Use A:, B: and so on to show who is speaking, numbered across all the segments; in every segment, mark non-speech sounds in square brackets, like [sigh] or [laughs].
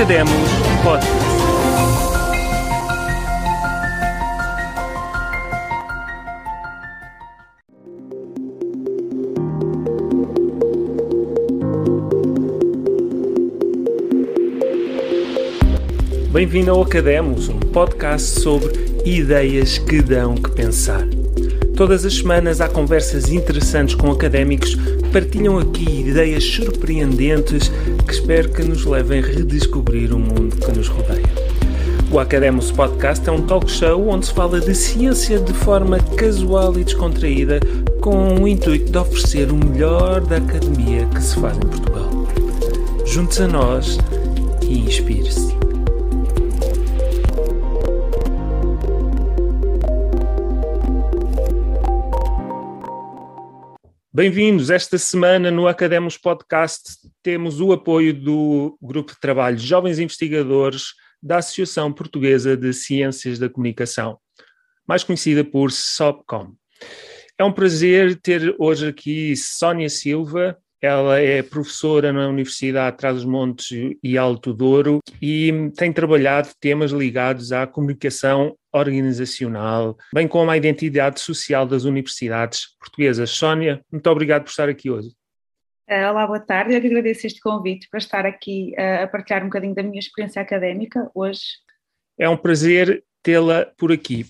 A: Academos Podcast. Bem-vindo ao Academos, um podcast sobre ideias que dão que pensar. Todas as semanas há conversas interessantes com académicos que partilham aqui ideias surpreendentes que espero que nos levem a redescobrir o mundo que nos rodeia. O Academos Podcast é um talk show onde se fala de ciência de forma casual e descontraída, com o intuito de oferecer o melhor da academia que se faz em Portugal. Junte-se a nós e inspire-se. Bem-vindos. Esta semana no Academos Podcast temos o apoio do Grupo de Trabalho Jovens Investigadores da Associação Portuguesa de Ciências da Comunicação, mais conhecida por SOPCOM. É um prazer ter hoje aqui Sónia Silva, ela é professora na Universidade de Trás-os-Montes e Alto Douro e tem trabalhado temas ligados à comunicação organizacional, bem como à identidade social das universidades portuguesas. Sónia, muito obrigado por estar aqui hoje.
B: Eh, olá, boa tarde. Eu agradeço este convite para estar aqui eh, a partilhar um bocadinho da minha experiência académica hoje.
A: É um prazer tê-la por aqui.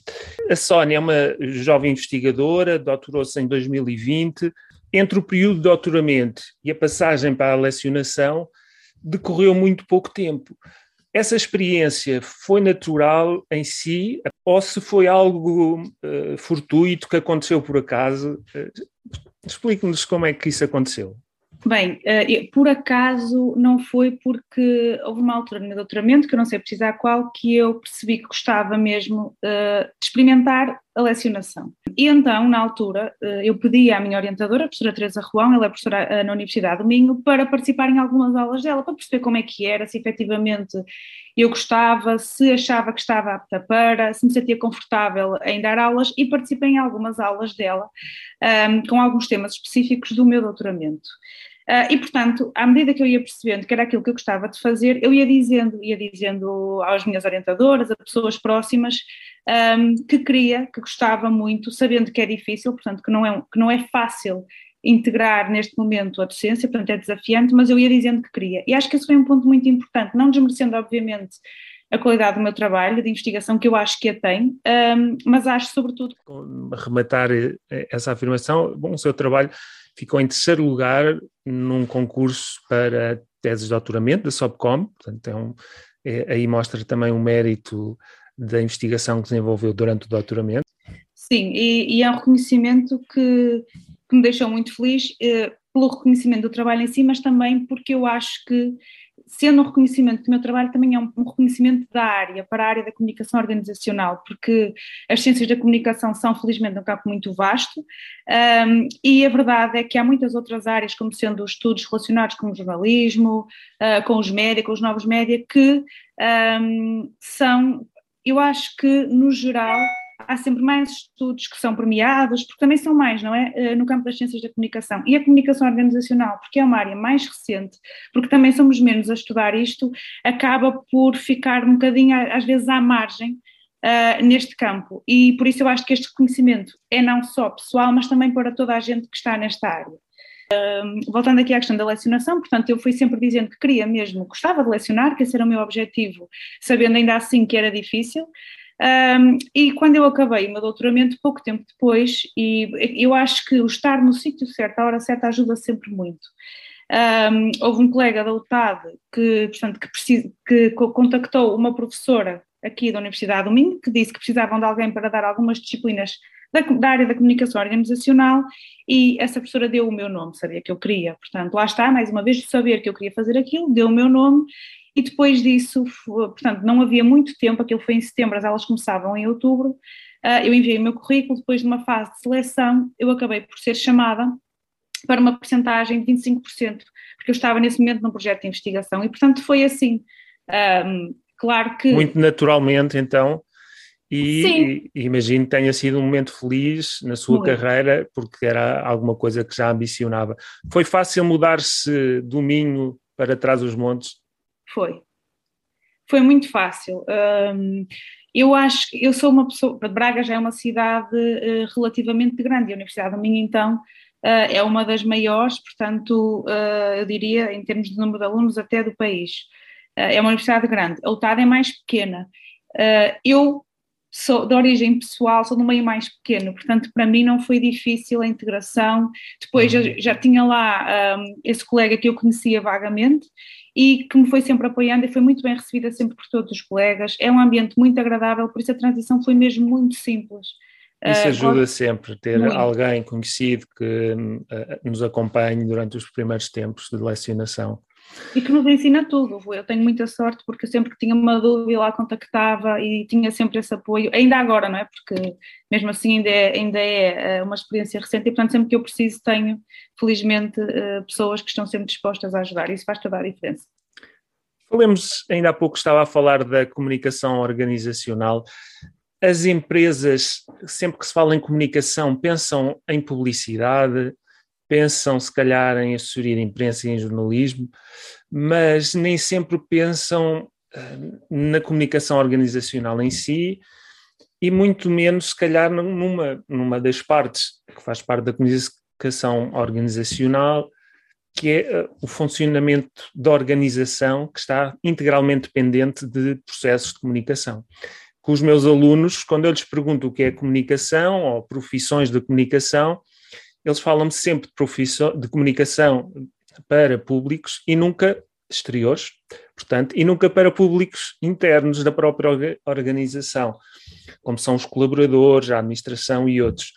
A: A Sónia é uma jovem investigadora, doutorou-se em 2020 entre o período de doutoramento e a passagem para a lecionação decorreu muito pouco tempo. Essa experiência foi natural em si ou se foi algo uh, fortuito que aconteceu por acaso? Uh, Explique-nos como é que isso aconteceu.
B: Bem, eh, por acaso não foi porque houve uma altura no doutoramento, que eu não sei precisar qual, que eu percebi que gostava mesmo de experimentar a lecionação. E então, na altura, uh, eu pedi à minha orientadora, a professora Teresa Juan, ela é professora uh, na Universidade do Minho, para participar em algumas aulas dela, para perceber como é que era, se efetivamente eu gostava, se achava que estava apta para, se me sentia confortável em dar aulas e participei em algumas aulas dela, um, com alguns temas específicos do meu doutoramento. Uh, e, portanto, à medida que eu ia percebendo que era aquilo que eu gostava de fazer, eu ia dizendo, ia dizendo às minhas orientadoras, a pessoas próximas, um, que queria, que gostava muito, sabendo que é difícil, portanto, que não é, que não é fácil integrar neste momento a docência, portanto é desafiante, mas eu ia dizendo que queria. E acho que esse foi um ponto muito importante, não desmerecendo, obviamente, a qualidade do meu trabalho de investigação, que eu acho que a tem, um, mas acho sobretudo.
A: Rematar eh, essa afirmação, bom, o seu trabalho ficou em terceiro lugar num concurso para teses de doutoramento da SOPCOM, portanto é um, é, aí mostra também o mérito da investigação que desenvolveu durante o doutoramento.
B: Sim, e, e é um reconhecimento que, que me deixou muito feliz eh, pelo reconhecimento do trabalho em si, mas também porque eu acho que sendo um reconhecimento do meu trabalho, também é um, um, reconhecimento da área, para a área da comunicação organizacional, porque as ciências da comunicação são, felizmente, um campo muito vasto, um, e a verdade é que há muitas outras áreas, como sendo os estudos relacionados com o jornalismo, uh, com os média, com os novos média, que um, são, eu acho que, no geral, há sempre mais estudos que são premiados, porque também são mais, não é? Eh, no campo das ciências da comunicação. E a comunicação organizacional, porque é uma área mais recente, porque também somos menos a estudar isto, acaba por ficar um bocadinho, às vezes, à margem uh, neste campo. E por isso eu acho que este reconhecimento é não só pessoal, mas também para toda a gente que está nesta área. Voltando aqui à questão da lecionação, portanto, eu fui sempre dizendo que queria mesmo, gostava de lecionar, que esse era o meu objetivo, sabendo ainda assim que era difícil, um, e quando eu acabei o meu doutoramento, pouco tempo depois, e eu acho que o estar no sítio certo, à hora certa, ajuda sempre muito. Um, houve um colega da UTAD que, portanto, que, precisa, que contactou uma professora aqui da Universidade do Minho, que disse que precisavam de alguém para dar algumas disciplinas da, da, área da comunicação organizacional e essa professora deu o meu nome, sabia que eu queria. Portanto, lá está, mais uma vez, de saber que eu queria fazer aquilo, deu o meu nome e depois disso, portanto, não havia muito tempo, aquilo foi em setembro, as aulas começavam em outubro, uh, eu enviei o meu currículo, depois de uma fase de seleção, eu acabei por ser chamada para uma porcentagem de 25%, porque eu estava nesse momento num projeto de investigação, e portanto foi assim, claro que...
A: Muito naturalmente, então, e, e, imagino que tenha sido um momento feliz na sua Muito. carreira, porque era alguma coisa que já ambicionava. Foi fácil mudar-se do Minho para trás os montes?
B: Foi. foi muito fácil. Um, eu acho que eu sou uma pessoa. Braga já é uma cidade uh, relativamente grande, a Universidade do Minho, então, uh, é uma das maiores, portanto, uh, eu diria, em termos de número de alunos, até do país. É uma universidade grande. A UTAD é mais pequena. eu sou de origem pessoal, sou do meio mais pequeno, portanto, para mim não foi difícil a integração. Depois já, já tinha lá um, esse colega que eu conhecia vagamente e que me foi sempre apoiando e foi muito bem recebida sempre por todos os colegas. É um ambiente muito agradável, por isso a transição foi mesmo muito simples.
A: Isso ah, ajuda uh, sempre, ter muito. alguém conhecido que uh, nos acompanhe durante os primeiros tempos de lecionação.
B: E que nos ensina tudo. Eu tenho muita sorte porque sempre que tinha uma dúvida lá contactava e tinha sempre esse apoio, ainda agora, não é? Porque mesmo assim ainda é, ainda é eh, uma experiência recente e, portanto, sempre que eu preciso tenho, felizmente, eh, pessoas que estão sempre dispostas a ajudar. Isso faz toda a diferença.
A: Falemos, ainda há pouco estava a falar da comunicação organizacional. As empresas, sempre que se fala em comunicação, pensam em publicidade, pensam se calhar em assessoria de imprensa e em jornalismo, mas nem sempre pensam uh, na comunicação organizacional em si e muito menos se calhar numa, numa das partes que faz parte da comunicação organizacional, que é uh, o funcionamento da organização que está integralmente dependente de processos de comunicação. Com os meus alunos, quando eu lhes pergunto o que é comunicação ou profissões de comunicação, eles falam-me sempre de, de comunicação para públicos e nunca exteriores, portanto, e nunca para públicos internos da própria organização, como são os colaboradores, a administração e outros.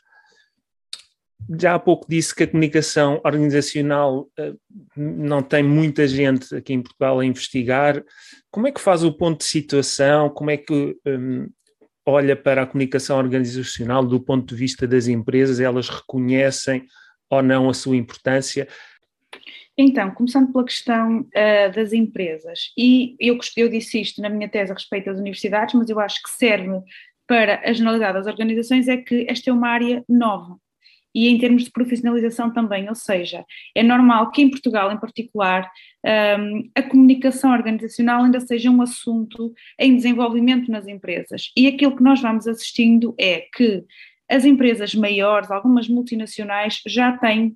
A: Já há pouco disse que a comunicação organizacional uh, não tem muita gente aqui em Portugal a investigar. Como é que faz o ponto de situação? Como é que um, olha para a comunicação organizacional do ponto de vista das empresas, elas reconhecem ou não a sua importância?
B: Então, começando pela questão uh, das empresas, e eu, eu disse isto na minha tese a respeito das universidades, mas eu acho que serve para a generalidade das organizações, é que esta é uma área nova e em termos de profissionalização também, ou seja, é normal que em Portugal em particular um, a comunicação organizacional ainda seja um assunto em desenvolvimento nas empresas e aquilo que nós vamos assistindo é que as empresas maiores, algumas multinacionais, já têm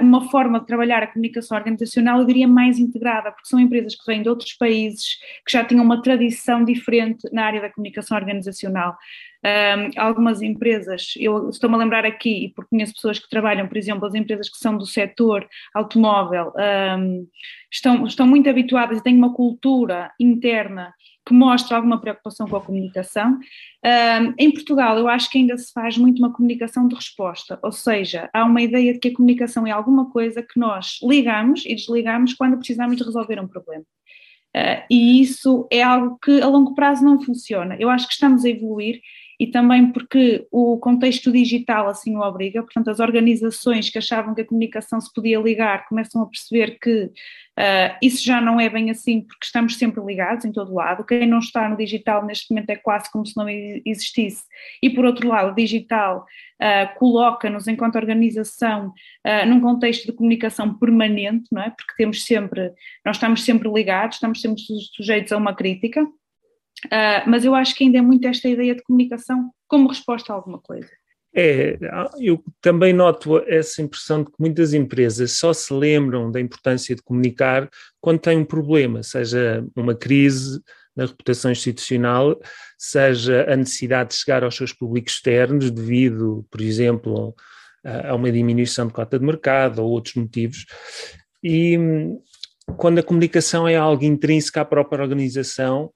B: uma forma de trabalhar a comunicação organizacional, eu diria, mais integrada, porque são empresas que vêm de outros países, que já tinham uma tradição diferente na área da comunicação organizacional. Um, algumas empresas, eu estou-me a lembrar aqui, porque conheço pessoas que trabalham, por exemplo, as empresas que são do setor automóvel, um, estão, estão muito habituadas e têm uma cultura interna que mostra alguma preocupação com a comunicação. Um, em Portugal, eu acho que ainda se faz muito uma comunicação de resposta, ou seja, há uma ideia de que a comunicação é alguma coisa que nós ligamos e desligamos quando precisamos de resolver um problema. Uh, e isso é algo que a longo prazo não funciona. Eu acho que estamos a evoluir e também porque o contexto digital assim o obriga, portanto, as organizações que achavam que a comunicação se podia ligar começam a perceber que uh, isso já não é bem assim, porque estamos sempre ligados em todo lado. Quem não está no digital neste momento é quase como se não existisse, e por outro lado, o digital uh, coloca-nos, enquanto organização, uh, num contexto de comunicação permanente, não é? Porque temos sempre, nós estamos sempre ligados, estamos sempre sujeitos a uma crítica. Uh, mas eu acho que ainda é muito esta ideia de comunicação como resposta a alguma coisa.
A: É, eu também noto essa impressão de que muitas empresas só se lembram da importância de comunicar quando têm um problema, seja uma crise na reputação institucional, seja a necessidade de chegar aos seus públicos externos devido, por exemplo, a uma diminuição de cota de mercado ou outros motivos. E hum, quando a comunicação é algo intrínseco à própria organização,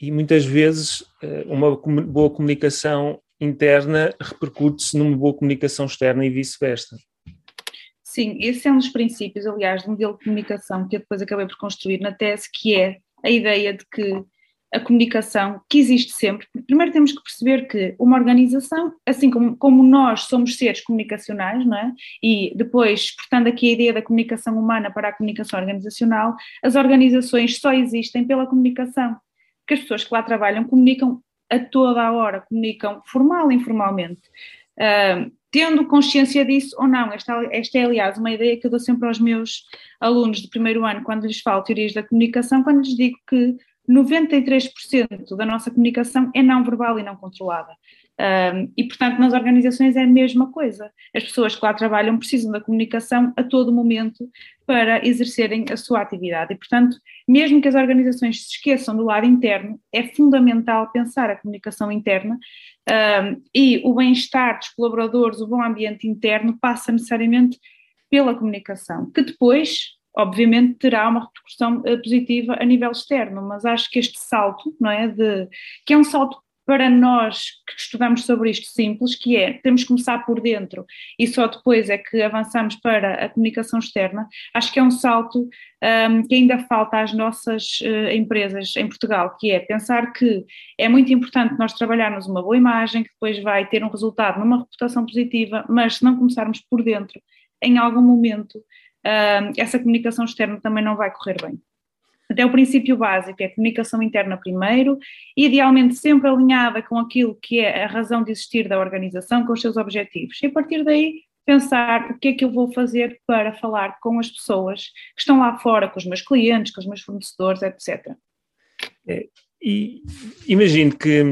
A: e muitas vezes eh, uma boa comunicação interna repercute-se numa boa comunicação externa e vice-versa.
B: Sim, esse é um dos princípios, aliás, do modelo de comunicação que eu depois acabei por construir na tese, que é a ideia de que a comunicação, que existe sempre, primeiro temos que perceber que uma organização, assim como, como nós somos seres comunicacionais, não é? E depois, portanto, aqui a ideia da comunicação humana para a comunicação organizacional, as organizações só existem pela comunicação que as pessoas que lá trabalham comunicam a toda a hora, comunicam formal e informalmente. Uh, tendo consciência disso ou não, esta, esta é aliás uma ideia que eu dou sempre aos meus alunos de primeiro ano, quando lhes falo teorias da comunicação, quando lhes digo que 93% da nossa comunicação é não verbal e não controlada. Um, e, portanto, nas organizações é a mesma coisa. As pessoas que lá trabalham precisam da comunicação a todo momento para exercerem a sua atividade. E, portanto, mesmo que as organizações se esqueçam do lado interno, é fundamental pensar a comunicação interna um, e o bem-estar dos colaboradores, o bom ambiente interno, passa necessariamente pela comunicação, que depois obviamente terá uma repercussão eh, positiva a nível externo, mas acho que este salto, não é, de, que é um salto para nós que estudamos sobre isto simples, que é, temos que começar por dentro e só depois é que avançamos para a comunicação externa, acho que é um salto um, que ainda falta às nossas uh, empresas em Portugal, que é pensar que é muito importante nós trabalharmos uma boa imagem, que depois vai ter um resultado numa reputação positiva, mas se não começarmos por dentro, em algum momento, uh, essa comunicação externa também não vai correr bem. Até o princípio básico é a comunicação interna primeiro, idealmente sempre alinhada com aquilo que é a razão de existir da organização, com os seus objetivos. E a partir daí pensar o que é que eu vou fazer para falar com as pessoas que estão lá fora, com os meus clientes, com os meus fornecedores, etc.
A: É, e imagino que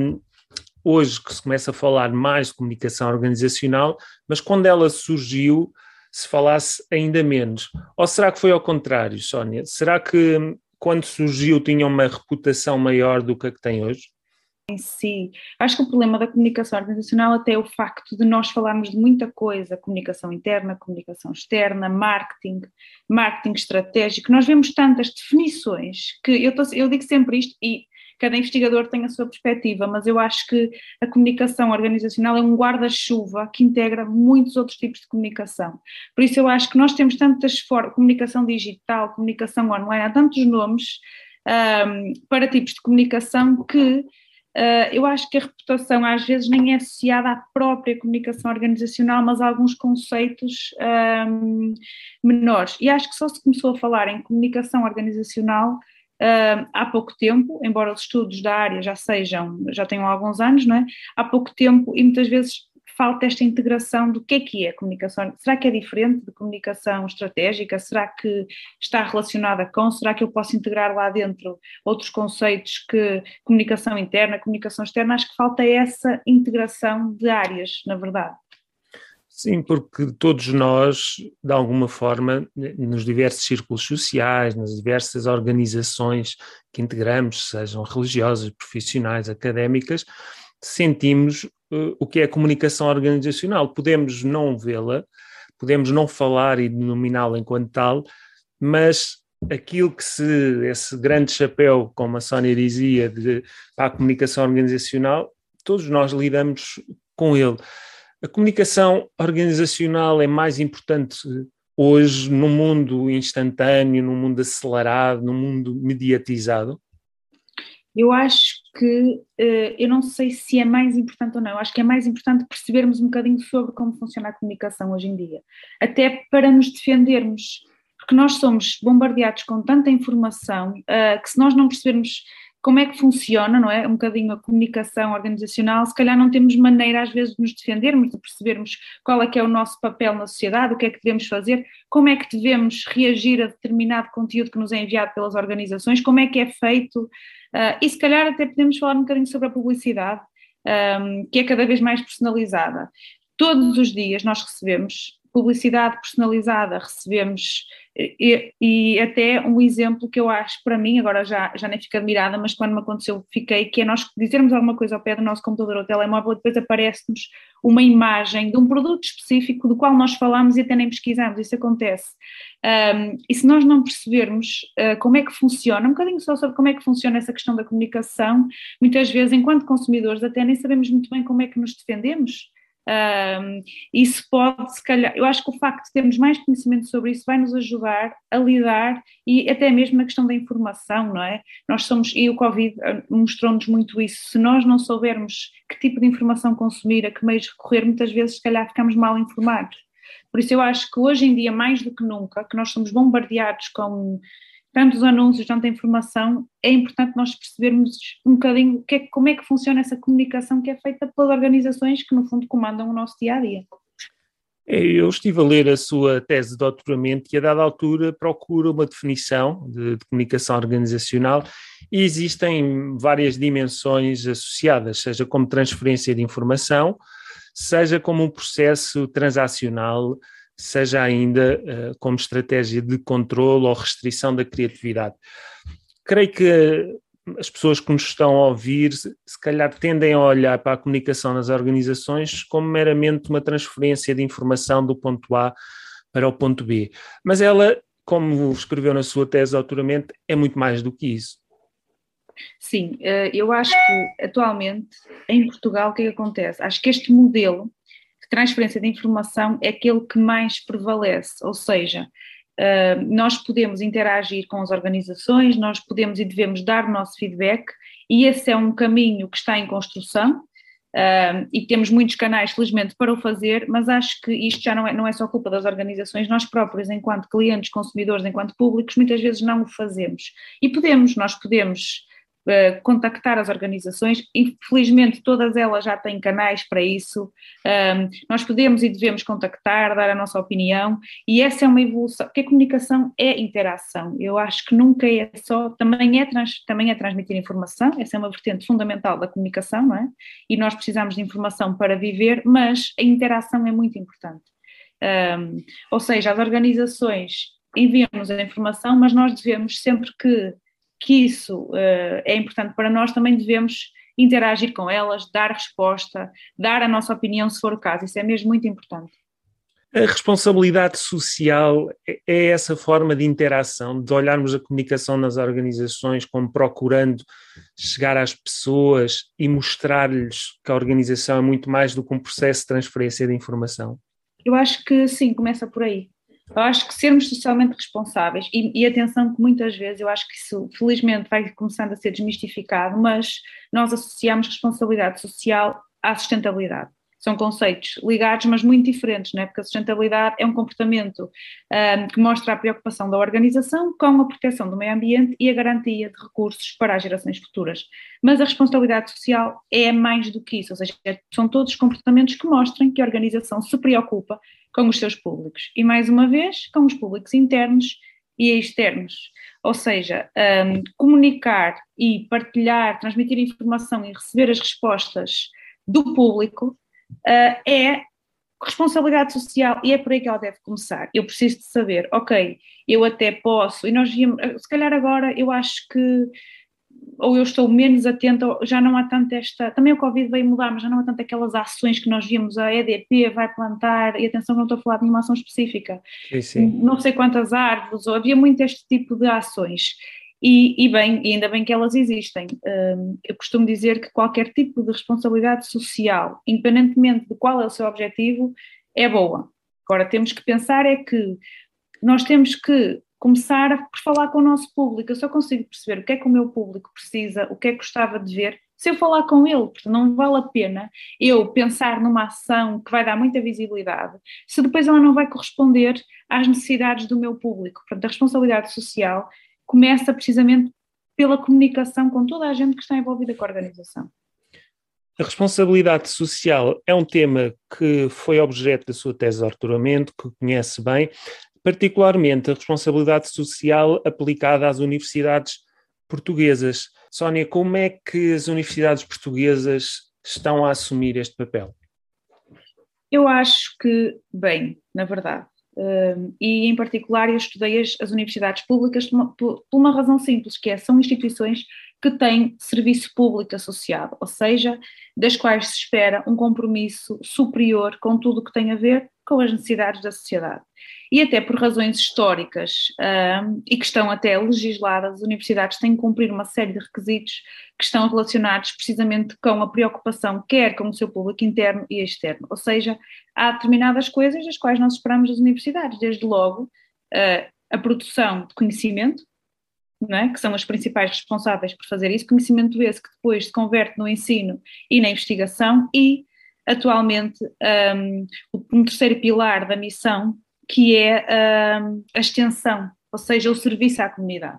A: hoje que se começa a falar mais de comunicação organizacional, mas quando ela surgiu, se falasse ainda menos. Ou será que foi ao contrário, Sónia? Será que quando surgiu, tinha uma reputação maior do que a que tem hoje?
B: Em si. Acho que o problema da comunicação organizacional até é o facto de nós falarmos de muita coisa, comunicação interna, comunicação externa, marketing, marketing estratégico, nós vemos tantas definições que eu, tô, eu digo sempre isto e cada investigador tem a sua perspectiva, mas eu acho que a comunicação organizacional é um guarda-chuva que integra muitos outros tipos de comunicação. Por isso eu acho que nós temos tantas formas, comunicação digital, comunicação online, há tantos nomes um, para tipos de comunicação que Uh, eu acho que a reputação às vezes nem é associada à própria comunicação organizacional, mas a alguns conceitos um, menores. E acho que só se começou a falar em comunicação organizacional uh, há pouco tempo, embora os estudos da área já sejam, já tenham alguns anos, não é? Há pouco tempo e muitas vezes falta esta integração do que é que é comunicação. Será que é diferente de comunicação estratégica? Será que está relacionada com? Será que eu posso integrar lá dentro outros conceitos que comunicação interna, comunicação externa? Acho que falta essa integração de áreas, na verdade.
A: Sim, porque todos nós, de alguma forma, nos diversos círculos sociais, nas diversas organizações que integramos, sejam religiosas, profissionais, académicas, sentimos uh, o que é a comunicação organizacional. Podemos não vê-la, podemos não falar e denominá-la enquanto tal, mas aquilo que se, esse grande chapéu, como a Sónia dizia, de, para a comunicação organizacional, todos nós lidamos com ele. A comunicação organizacional é mais importante hoje no mundo instantâneo, no mundo acelerado, no mundo mediatizado?
B: Eu acho que, eh, eu não sei se é mais importante ou não, eu acho que é mais importante percebermos um bocadinho sobre como funciona a comunicação hoje em dia, até para nos defendermos, porque nós somos bombardeados com tanta informação eh, que se nós não percebermos como é que funciona, não é? Um bocadinho a comunicação organizacional, se calhar não temos maneira às vezes de nos defendermos, de percebermos qual é que é o nosso papel na sociedade, o que é que devemos fazer, como é que devemos reagir a determinado conteúdo que nos é enviado pelas organizações, como é que é feito, uh, e se calhar até podemos falar um bocadinho sobre a publicidade, um, que é cada vez mais personalizada. Todos os dias nós recebemos publicidade personalizada, recebemos, e, e, até um exemplo que eu acho para mim, agora já, já nem fico admirada, mas quando me aconteceu fiquei, que é nós dizermos alguma coisa ao pé do nosso computador ou telemóvel depois aparece-nos uma imagem de um produto específico do qual nós falamos e até nem pesquisamos, isso acontece. Um, e se nós não percebermos uh, como é que funciona, um bocadinho só sobre como é que funciona essa questão da comunicação, muitas vezes, enquanto consumidores, até nem sabemos muito bem como é que nos defendemos. Um, isso pode, se calhar, eu acho que o facto de termos mais conhecimento sobre isso vai nos ajudar a lidar e até mesmo na questão da informação, não é? Nós somos, e o Covid ah, mostrou-nos muito isso, se nós não soubermos que tipo de informação consumir, a que meios recorrer, muitas vezes, se calhar, ficamos mal informados. Por isso, eu acho que hoje em dia, mais do que nunca, que nós somos bombardeados com tantos anúncios, tanta informação, é importante nós percebermos um bocadinho que é, como é que funciona essa comunicação que é feita pelas organizações que, no fundo, comandam o nosso dia a dia.
A: É, eu estive a ler a sua tese de doutoramento e, a dada altura, procura uma definição de, de, comunicação organizacional e existem várias dimensões associadas, seja como transferência de informação, seja como um processo transacional, seja ainda uh, como estratégia de controle ou restrição da criatividade. Creio que as pessoas que nos estão a ouvir, se calhar tendem a olhar para a comunicação nas organizações como meramente uma transferência de informação do ponto A para o ponto B. Mas ela, como escreveu na sua tese de autoramento, é muito mais do que isso.
B: Sim, eh, eu acho que atualmente em Portugal o que, é que acontece? Acho que este modelo de transferência de informação é aquele que mais prevalece, ou seja, Uh, nós podemos interagir com as organizações, nós podemos e devemos dar o nosso feedback, e esse é um caminho que está em construção. Uh, e temos muitos canais, felizmente, para o fazer, mas acho que isto já não é, não é só culpa das organizações, nós próprios, enquanto clientes, consumidores, enquanto públicos, muitas vezes não o fazemos. E podemos, nós podemos uh, contactar as organizações, infelizmente todas elas já têm canais para isso, um, nós podemos e devemos contactar, dar a nossa opinião, e essa é uma evolução, porque a comunicação é interação, eu acho que nunca é só, também é, trans, também é transmitir informação, essa é uma vertente fundamental da comunicação, não é? E nós precisamos de informação para viver, mas a interação é muito importante. Um, ou seja, as organizações enviam-nos a informação, mas nós devemos sempre que que isso uh, é importante para nós, também devemos interagir com elas, dar resposta, dar a nossa opinião se for o caso. Isso é mesmo muito importante.
A: A responsabilidade social é, é essa forma de interação, de olharmos a comunicação nas organizações como procurando chegar às pessoas e mostrar-lhes que a organização é muito mais do que um processo de transferência de informação?
B: Eu acho que sim, começa por aí. Eu acho que sermos socialmente responsáveis, e, e, atenção que muitas vezes eu acho que isso felizmente vai começando a ser desmistificado, mas nós associamos responsabilidade social à sustentabilidade. São conceitos ligados, mas muito diferentes, não é? porque a sustentabilidade é um comportamento um, que mostra a preocupação da organização com a proteção do meio ambiente e a garantia de recursos para as gerações futuras. Mas a responsabilidade social é mais do que isso, ou seja, são todos comportamentos que mostram que a organização se preocupa com os seus públicos. E mais uma vez, com os públicos internos e externos. Ou seja, um, comunicar e partilhar, transmitir informação e receber as respostas do público uh, é responsabilidade social e é por aí que ela deve começar. Eu preciso de saber, ok, eu até posso, e nós víamos, se calhar agora eu acho que ou eu estou menos atenta, já não há tanto esta. Também o Covid veio mudar, mas já não há tanto aquelas ações que nós víamos, a EDP vai plantar, e atenção, não estou a falar de nenhuma ação específica,
A: sim, sim.
B: não sei quantas árvores, ou havia muito este tipo de ações. E, e, bem, e ainda bem que elas existem. Um, eu costumo dizer que qualquer tipo de responsabilidade social, independentemente de qual é o seu objetivo, é boa. Agora, temos que pensar é que nós temos que começar por falar com o nosso público. Eu só consigo perceber o que é que o meu público precisa, o que é que gostava de ver, se eu falar com ele, porque não vale a pena eu pensar numa ação que vai dar muita visibilidade, se depois ela não vai corresponder às necessidades do meu público. Portanto, a responsabilidade social começa precisamente pela comunicação com toda a gente que está envolvida com a organização.
A: A responsabilidade social é um tema que foi objeto da sua tese de doutoramento, que conhece bem particularmente a responsabilidade social aplicada às universidades portuguesas. Sónia, como é que as universidades portuguesas estão a assumir este papel?
B: Eu acho que, bem, na verdade, um, e em particular eu estudei as, as universidades públicas por uma, por uma, razão simples, que é, são instituições que têm serviço público associado, ou seja, das quais se espera um compromisso superior com tudo o que tem a ver com as necessidades da sociedade e até por razões históricas e que estão até legisladas, as universidades têm que cumprir uma série de requisitos que estão relacionados precisamente com a preocupação quer com o seu público interno e externo, ou seja, há determinadas coisas das quais nós esperamos das universidades, desde logo uh, a produção de conhecimento, é? que são as principais responsáveis por fazer isso, conhecimento esse que depois se converte no ensino e na investigação e atualmente um, um terceiro pilar da missão que é uh, a extensão, ou seja, o serviço à comunidade.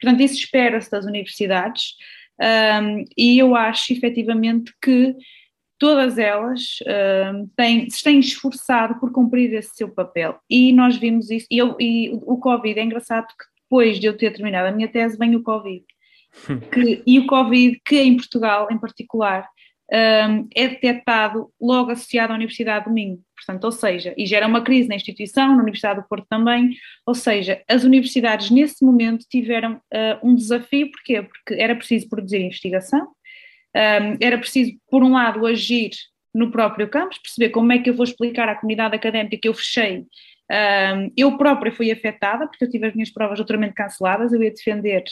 B: Portanto, isso espera-se das universidades um, e eu acho efetivamente que todas elas uh, têm, se têm esforçado por cumprir esse seu papel. E nós vimos isso, e, eu, e o Covid é engraçado porque depois de eu ter terminado a minha tese vem o Covid. [laughs] Que, e o Covid, que em Portugal em particular, um, é detectado logo associado à Universidade do Minho. Portanto, ou seja, e gera uma crise na instituição, na Universidade do Porto também, ou seja, as universidades nesse momento tiveram uh, um desafio, porquê? Porque era preciso produzir investigação, um, era preciso, por um lado, agir no próprio campus, perceber como é que eu vou explicar à comunidade académica que eu fechei. Um, eu própria fui afetada, porque eu tive as minhas provas doutoramento canceladas, eu ia defender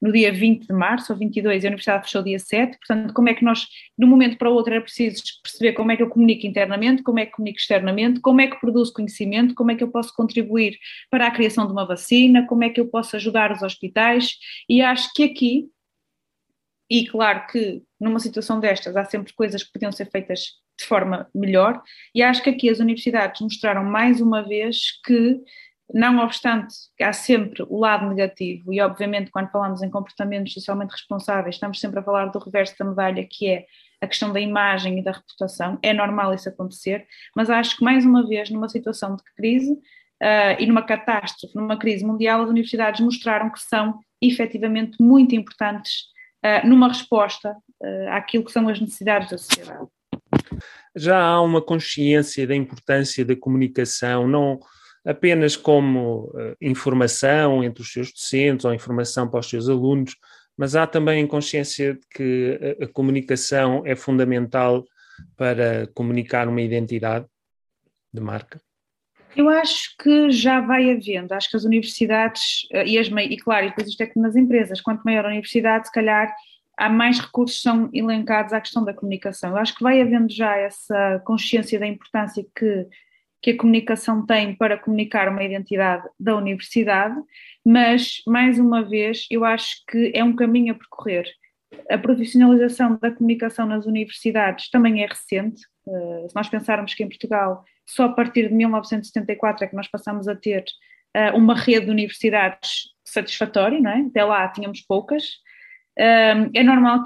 B: no dia 20 de março ou 22 e a universidade fechou dia 7, portanto, como é que nós, de um momento para o outro, era preciso perceber como é que eu comunico internamente, como é que comunico externamente, como é que produzo conhecimento, como é que eu posso contribuir para a criação de uma vacina, como é que eu posso ajudar os hospitais, e acho que aqui, e claro que numa situação destas há sempre coisas que podiam ser feitas de forma melhor, e acho que aqui as universidades mostraram mais uma vez que não obstante há sempre o lado negativo, e obviamente quando falamos em comportamentos socialmente responsáveis, estamos sempre a falar do reverso da medalha, que é a questão da imagem e da reputação, é normal isso acontecer, mas acho que mais uma vez, numa situação de crise uh, e numa catástrofe, numa crise mundial, as universidades mostraram que são efetivamente muito importantes uh, numa resposta uh, àquilo que são as necessidades da sociedade.
A: Já há uma consciência da importância da comunicação, não apenas como uh, informação entre os seus docentes ou informação para os seus alunos, mas há também consciência de que a, a comunicação é fundamental para comunicar uma identidade de marca?
B: Eu acho que já vai havendo, acho que as universidades eh, e, as, e claro, e depois isto é como nas empresas, quanto maior a universidade, se calhar há mais recursos são elencados à questão da comunicação. Eu acho que vai havendo já essa consciência da importância que que a comunicação tem para comunicar uma identidade da universidade, mas, mais uma vez, eu acho que é um caminho a percorrer. A profissionalização da comunicação nas universidades também é recente. Uh, se nós pensarmos que em Portugal, só a partir de 1974 é que nós passamos a ter uh, uma rede de universidades satisfatória, não é? até lá tínhamos poucas. Uh, é normal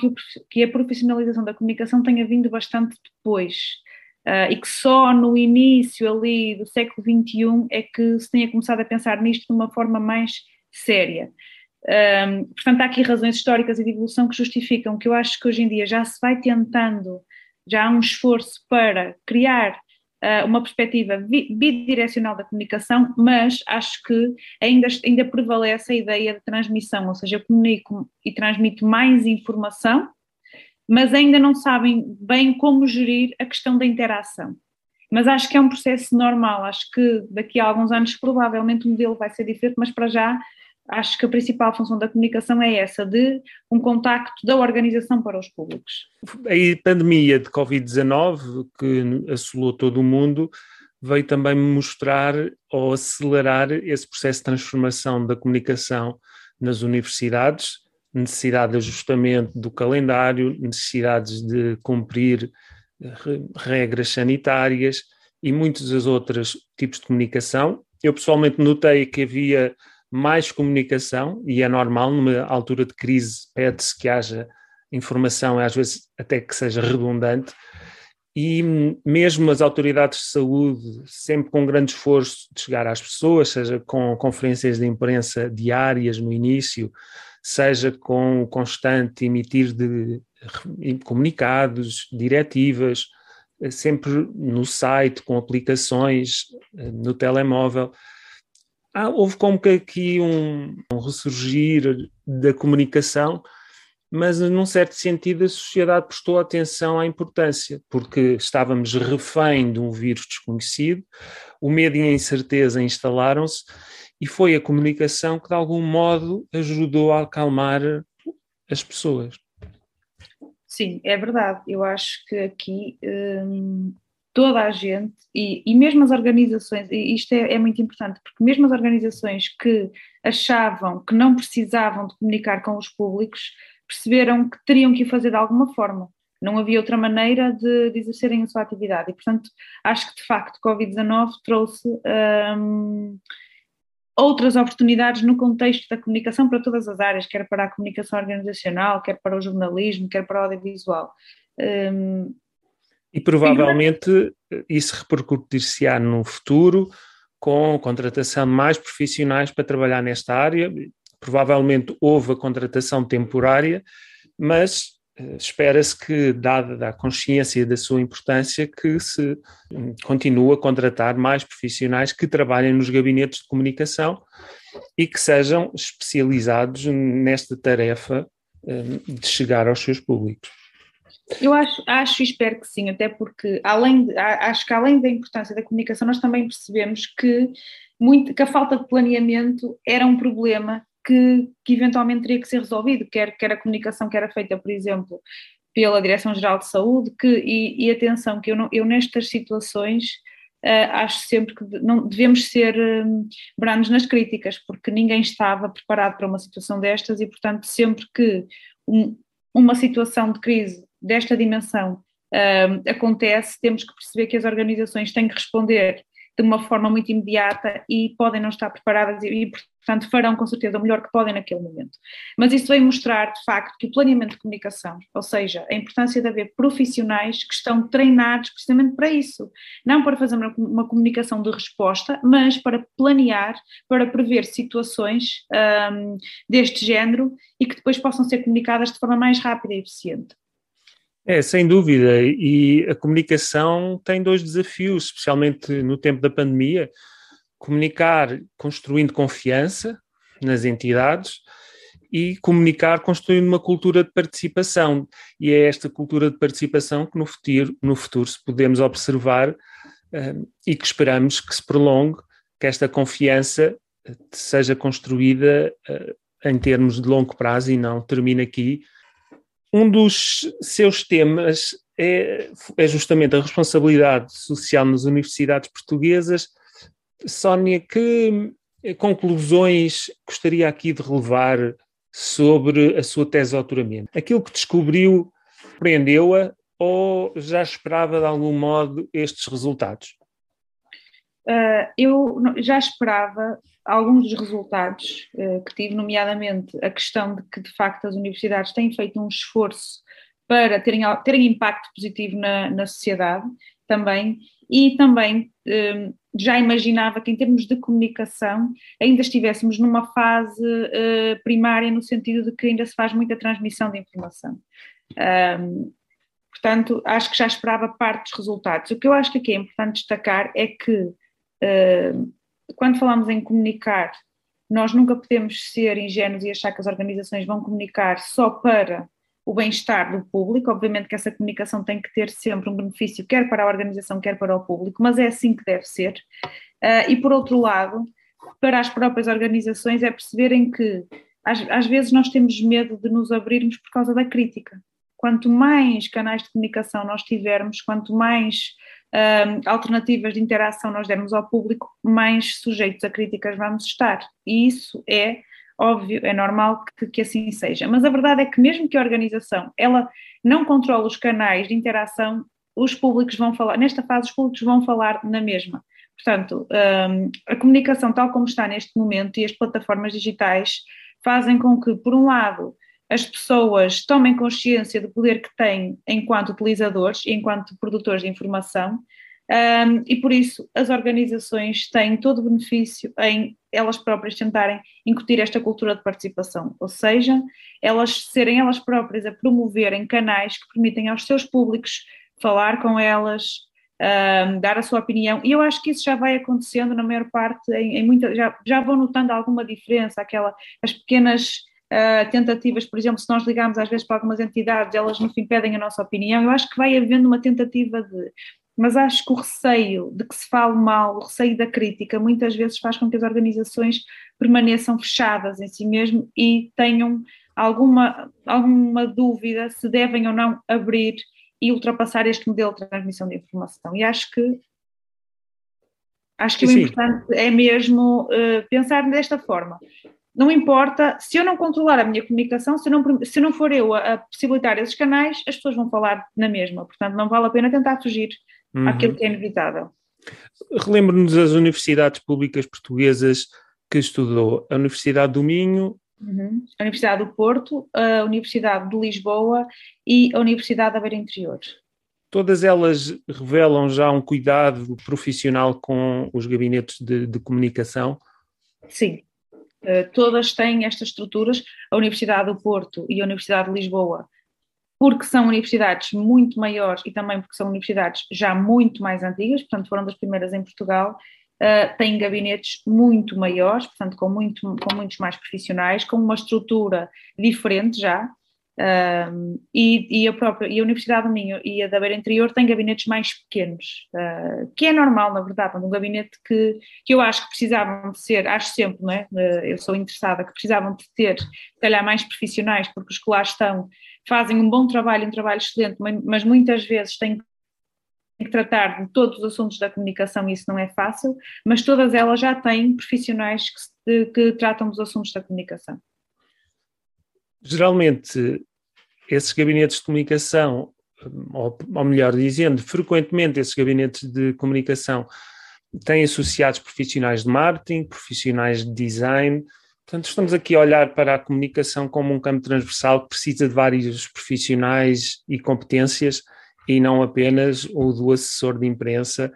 B: que a profissionalização da comunicação tenha vindo bastante depois uh, e que só no início ali do século XXI é que se tinha começado a pensar nisto de uma forma mais séria. Um, portanto, há aqui razões históricas e de evolução que justificam que eu acho que hoje em dia já se vai tentando, já há um esforço para criar uh, uma perspectiva bidirecional da comunicação, mas acho que ainda, ainda prevalece a ideia de transmissão, ou seja, eu comunico e transmito mais informação mas ainda não sabem bem como gerir a questão da interação. Mas acho que é um processo normal, acho que daqui a alguns anos provavelmente o modelo vai ser diferente, mas para já acho que a principal função da comunicação é essa, de um contacto da organização para os públicos.
A: A pandemia de Covid-19, que assolou todo o mundo, veio também mostrar ou acelerar esse processo de transformação da comunicação nas universidades, necessidade de ajustamento do calendário, necessidades de cumprir eh, regras sanitárias e muitos outros tipos de comunicação. Eu pessoalmente notei que havia mais comunicação e é normal, numa altura de crise, pede-se que haja informação, às vezes até que seja redundante, e mesmo as autoridades de saúde, sempre com grande esforço de chegar às pessoas, seja com conferências de imprensa diárias no início, seja com o constante emitir de comunicados, diretivas, eh, sempre no site, com aplicações, eh, no telemóvel. Ah, houve como que aqui um, um ressurgir da comunicação, mas num certo sentido a sociedade prestou atenção à importância, porque estávamos refém de um vírus desconhecido, o medo e a incerteza instalaram-se e foi a comunicação que de algum modo ajudou a acalmar as pessoas.
B: Sim, é verdade. Eu acho que aqui hum, toda a gente, e, e mesmo as organizações, e isto é, é, muito importante, porque mesmo as organizações que achavam que não precisavam de comunicar com os públicos, perceberam que teriam que o fazer de alguma forma. Não havia outra maneira de, de exercerem a sua atividade. E, portanto, acho que de facto Covid-19 trouxe. Hum, outras oportunidades no contexto da comunicação para todas as áreas, quer para a comunicação organizacional, quer para o jornalismo, quer para o audiovisual. Um,
A: E provavelmente isso repercutir-se-á no futuro com contratação de mais profissionais para trabalhar nesta área. Provavelmente houve a contratação temporária, mas espera-se que, dada a consciência da sua importância, que se hum, continue a contratar mais profissionais que trabalhem nos gabinetes de comunicação e que sejam especializados nesta tarefa hum, de chegar aos seus públicos.
B: Eu acho, acho e espero que sim, até porque além de, acho que além da importância da comunicação, nós também percebemos que, muito, que a falta de planeamento era um problema que, que eventualmente teria que ser resolvido, quer, quer a comunicação que era feita, por exemplo, pela Direção-Geral de Saúde, que, e, e atenção, que eu, não, eu nestas situações uh, acho sempre que não devemos ser um, brandos nas críticas, porque ninguém estava preparado para uma situação destas e, portanto, sempre que um, uma situação de crise desta dimensão um, acontece, temos que perceber que as organizações têm que responder de uma forma muito imediata e podem não estar preparadas e, portanto, farão com certeza o melhor que podem naquele momento. Mas isso vem mostrar, de facto, que o planeamento de comunicação, ou seja, a importância de haver profissionais que estão treinados precisamente para isso, não para fazer uma, comunicação de resposta, mas para planear, para prever situações um, deste género e que depois possam ser comunicadas de forma mais rápida e eficiente.
A: É, sem dúvida. E a comunicação tem dois desafios, especialmente no tempo da pandemia: comunicar construindo confiança nas entidades e comunicar construindo uma cultura de participação. E é esta cultura de participação que no futuro, no futuro se podemos observar uh, e que esperamos que se prolongue, que esta confiança eh, seja construída uh, em termos de longo prazo e não termine aqui um dos seus temas é, é, justamente a responsabilidade social nas universidades portuguesas. Sónia, que conclusões gostaria aqui de relevar sobre a sua tese de doutoramento? Aquilo que descobriu prendeu-a ou já esperava de algum modo estes resultados?
B: Uh, eu já esperava alguns dos resultados uh, que tive, nomeadamente a questão de que, de facto, as universidades têm feito um esforço para terem, terem impacto positivo na, na sociedade também, e também uh, já imaginava que, em termos de comunicação, ainda estivéssemos numa fase uh, primária, no sentido de que ainda se faz muita transmissão de informação. Um, portanto, acho que já esperava parte dos resultados. O que eu acho que aqui é importante destacar é que quando falamos em comunicar, nós nunca podemos ser ingênuos e achar que as organizações vão comunicar só para o bem-estar do público. Obviamente que essa comunicação tem que ter sempre um benefício, quer para a organização, quer para o público, mas é assim que deve ser. Uh, e por outro lado, para as próprias organizações é perceberem que às, às vezes nós temos medo de nos abrirmos por causa da crítica. Quanto mais canais de comunicação nós tivermos, quanto mais alternativas de interação nós dermos ao público, mais sujeitos a críticas vamos estar. E isso é óbvio, é normal que, que, assim seja. Mas a verdade é que mesmo que a organização ela não controle os canais de interação, os públicos vão falar, nesta fase os públicos vão falar na mesma. Portanto, um, a comunicação tal como está neste momento e as plataformas digitais fazem com que, por um lado, as pessoas tomem consciência do poder que têm enquanto utilizadores e enquanto produtores de informação, um, e por isso as organizações têm todo o benefício em elas próprias tentarem incutir esta cultura de participação, ou seja, elas serem elas próprias a promoverem canais que permitem aos seus públicos falar com elas, um, dar a sua opinião, e eu acho que isso já vai acontecendo na maior parte, em, em muita, já, já vão notando alguma diferença, aquela, as pequenas uh, tentativas, por exemplo, se nós ligarmos às vezes para algumas entidades, elas no fim pedem a nossa opinião, eu acho que vai havendo uma tentativa de. Mas acho que o receio de que se fale mal, o receio da crítica, muitas vezes faz com que as organizações permaneçam fechadas em si mesmo e tenham alguma, alguma dúvida se devem ou não abrir e ultrapassar este modelo de transmissão de informação. E acho que acho que Sim. o importante é mesmo uh, pensar desta forma não importa, se eu não controlar a minha comunicação, se não, se não for eu a, a possibilitar esses canais, as pessoas vão falar na mesma. Portanto, não vale a pena tentar fugir uhum. àquilo que é inevitável.
A: Relembro-nos as universidades públicas portuguesas que estudou. A Universidade do Minho.
B: Uhum. A Universidade do Porto, a Universidade de Lisboa e a Universidade da Beira Interior.
A: Todas elas revelam já um cuidado profissional com os gabinetes de, de comunicação?
B: Sim, todas têm estas estruturas. A Universidade do Porto e a Universidade de Lisboa, porque são universidades muito maiores e também porque são universidades já muito mais antigas, portanto foram das primeiras em Portugal, uh, têm gabinetes muito maiores, portanto com, muito, com muitos mais profissionais, com uma estrutura diferente já, um, e, e, a própria e a Universidade do Minho e a da Beira Interior têm gabinetes mais pequenos, uh, que é normal, na verdade, um gabinete que, que eu acho que precisavam de ser, acho sempre, não é? Uh, eu sou interessada, que precisavam de ter, se calhar, mais profissionais, porque os que lá estão fazem um bom trabalho, um trabalho excelente, mas muitas vezes têm que tratar de todos os assuntos da comunicação e isso não é fácil, mas todas elas já têm profissionais que, que tratam dos assuntos da comunicação.
A: Geralmente, esses gabinetes de comunicação, ou, ou melhor dizendo, frequentemente esses gabinetes de comunicação têm associados profissionais de marketing, profissionais de design. Portanto, estamos aqui a olhar para a comunicação como um campo transversal que precisa de vários profissionais e competências e não apenas o do assessor de imprensa.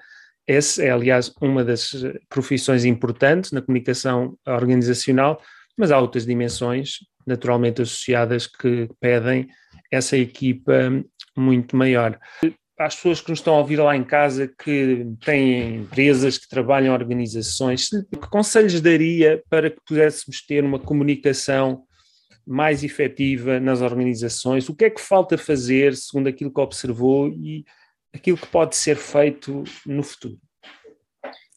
A: Essa é, aliás, uma das profissões importantes na comunicação organizacional, mas há outras dimensões naturalmente associadas que pedem essa equipa muito maior. Às pessoas que nos estão a ouvir lá em casa, que têm empresas, que trabalham em organizações, que conselhos daria para que pudéssemos ter uma comunicação mais efetiva nas organizações? O que é que falta fazer, segundo aquilo que observou, e aquilo que pode ser feito no futuro?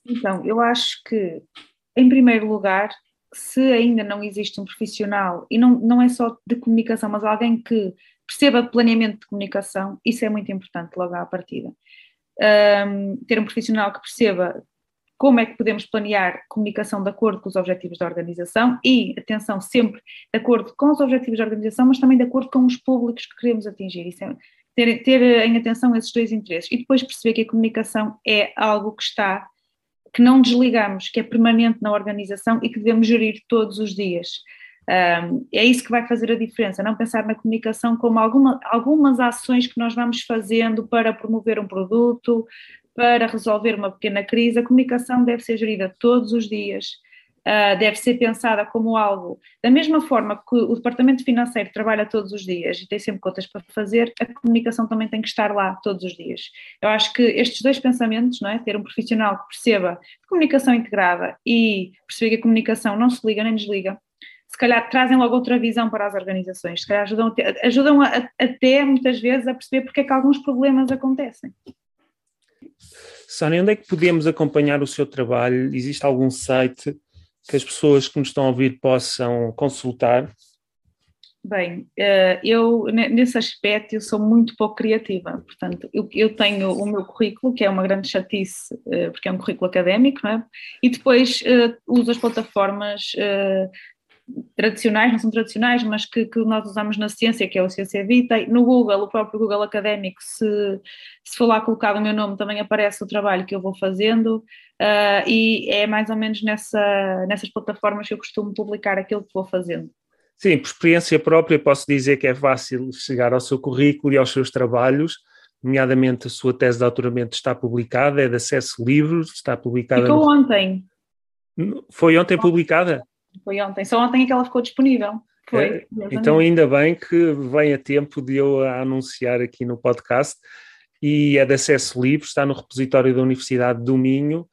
B: Então, eu acho que, em primeiro lugar, se ainda não existe um profissional, e não, não é só de comunicação, mas alguém que perceba planeamento de comunicação, isso é muito importante logo à partida. Um, ter um profissional que perceba como é que podemos planear comunicação de acordo com os objetivos da organização e, atenção, sempre de acordo com os objetivos da organização, mas também de acordo com os públicos que queremos atingir. Isso é, ter, ter em atenção esses dois interesses e depois perceber que a comunicação é algo que está que não desligamos, que é permanente na organização e que devemos gerir todos os dias. Um, é isso que vai fazer a diferença, não pensar na comunicação como alguma, algumas ações que nós vamos fazendo para promover um produto, para resolver uma pequena crise. A comunicação deve ser gerida todos os dias, uh, deve ser pensada como algo, da mesma forma que o departamento financeiro trabalha todos os dias e tem sempre contas para fazer, a comunicação também tem que estar lá todos os dias. Eu acho que estes dois pensamentos, não é? ter um profissional que perceba comunicação integrada e perceber que a comunicação não se liga nem desliga, se calhar trazem logo outra visão para as organizações, se calhar ajudam, ajudam até muitas vezes a perceber porque é que alguns problemas acontecem.
A: Sónia, onde é que podemos acompanhar o seu trabalho? Existe algum site que as pessoas que nos estão a ouvir possam consultar?
B: Bem, eh, eu nesse aspecto eu sou muito pouco criativa, portanto eu, tenho o meu currículo, que é uma grande chatice, eh, porque é um currículo académico, não é? E depois eh, uso as plataformas tradicionais, não são tradicionais, mas que, que, nós usamos na ciência, que é o Ciência Vita, no Google, o próprio Google Académico, se, se for lá colocado o meu nome, também aparece o trabalho que eu vou fazendo, uh, e é mais ou menos nessa, nessas plataformas que eu costumo publicar aquilo que vou fazendo.
A: Sim, por experiência própria posso dizer que é fácil chegar ao seu currículo e aos seus trabalhos, nomeadamente a sua tese de doutoramento está publicada, é de acesso livre, está publicada...
B: Ficou no... ontem.
A: Foi ontem publicada?
B: Foi ontem, só ontem é que ela ficou disponível. Foi. É,
A: então, ainda bem que vem a tempo de eu anunciar aqui no podcast e é de acesso livre, está no repositório da Universidade do Minho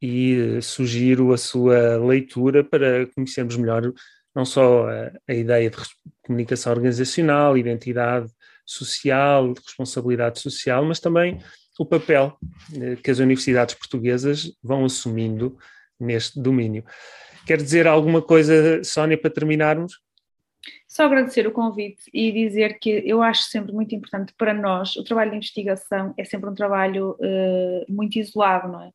A: e eh, sugiro a sua leitura para conhecermos melhor não só a, a ideia de comunicação organizacional, identidade social, responsabilidade social, mas também o papel eh, que as universidades portuguesas vão assumindo neste domínio. Quer dizer alguma coisa, Sónia, para terminarmos?
B: Só agradecer o convite e dizer que eu acho sempre muito importante para nós, o trabalho de investigação é sempre um trabalho uh, muito isolado, não é?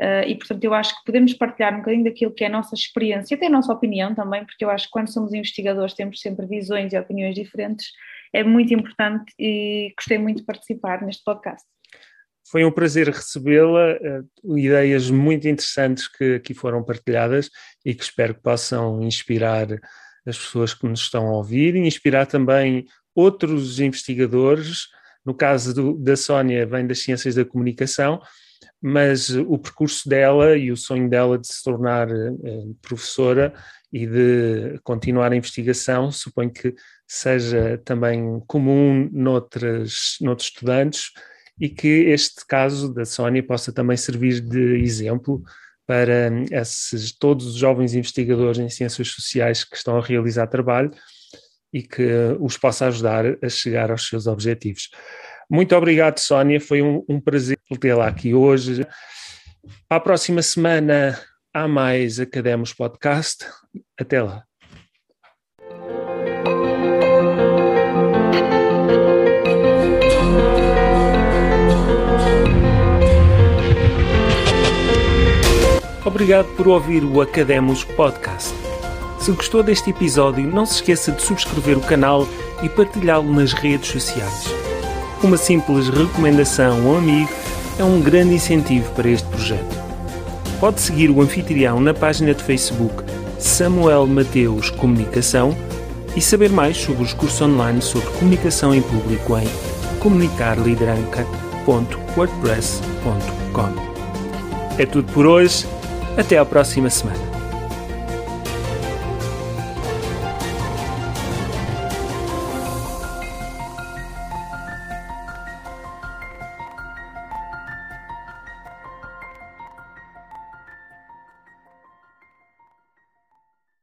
B: Uh, e portanto eu acho que podemos partilhar um bocadinho daquilo que é a nossa experiência, até a nossa opinião também, porque eu acho que quando somos investigadores temos sempre visões e opiniões diferentes, é muito importante e gostei muito de participar neste podcast.
A: Foi um prazer recebê-la, uh, ideias muito interessantes que aqui foram partilhadas e que espero que possam inspirar as pessoas que nos estão a ouvir e inspirar também outros investigadores. No caso do, da Sónia, vem das ciências da comunicação, mas o percurso dela e o sonho dela de se tornar uh, professora e de continuar a investigação, suponho que seja também comum noutras, noutros estudantes e que este caso da Sónia possa também servir de exemplo para esses, todos os jovens investigadores em ciências sociais que estão a realizar trabalho e que os possa ajudar a chegar aos seus objetivos. Muito obrigado, Sónia, foi um, um prazer tê-la aqui hoje. Para a próxima semana há mais Academos Podcast. Até lá. Obrigado por ouvir o Academos Podcast. Se gostou deste episódio, não se esqueça de subscrever o canal e partilhá-lo nas redes sociais. Uma simples recomendação a um amigo é um grande incentivo para este projeto. Pode seguir o anfitrião na página de Facebook Samuel Mateus Comunicação e saber mais sobre os cursos online sobre comunicação em público em comunicarlideranca.wordpress.com. É tudo por hoje. Até à próxima semana.